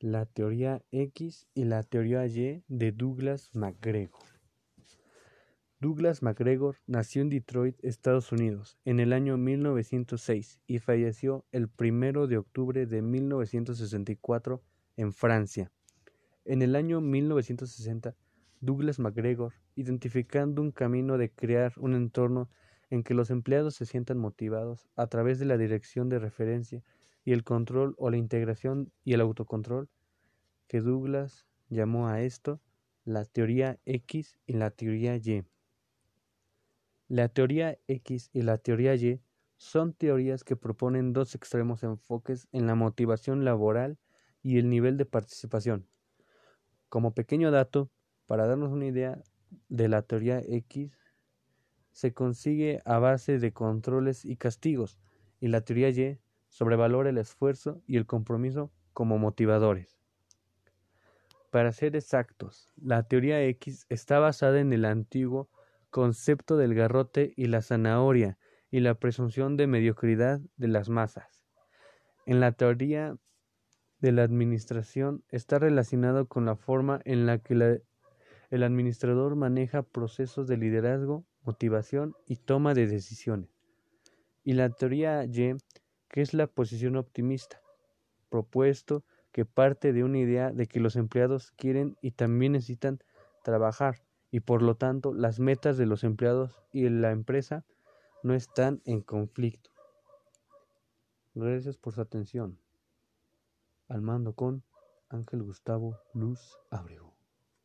la teoría X y la teoría Y de Douglas MacGregor. Douglas MacGregor nació en Detroit, Estados Unidos, en el año 1906 y falleció el 1 de octubre de 1964 en Francia. En el año 1960, Douglas MacGregor, identificando un camino de crear un entorno en que los empleados se sientan motivados a través de la dirección de referencia y el control o la integración y el autocontrol, que Douglas llamó a esto la teoría X y la teoría Y. La teoría X y la teoría Y son teorías que proponen dos extremos enfoques en la motivación laboral y el nivel de participación. Como pequeño dato, para darnos una idea de la teoría X, se consigue a base de controles y castigos, y la teoría Y sobrevalora el esfuerzo y el compromiso como motivadores. Para ser exactos, la teoría X está basada en el antiguo concepto del garrote y la zanahoria y la presunción de mediocridad de las masas. En la teoría de la administración está relacionado con la forma en la que el administrador maneja procesos de liderazgo, motivación y toma de decisiones. Y la teoría Y, que es la posición optimista, propuesto que parte de una idea de que los empleados quieren y también necesitan trabajar y por lo tanto las metas de los empleados y la empresa no están en conflicto. Gracias por su atención. Al mando con Ángel Gustavo Luz Abreu.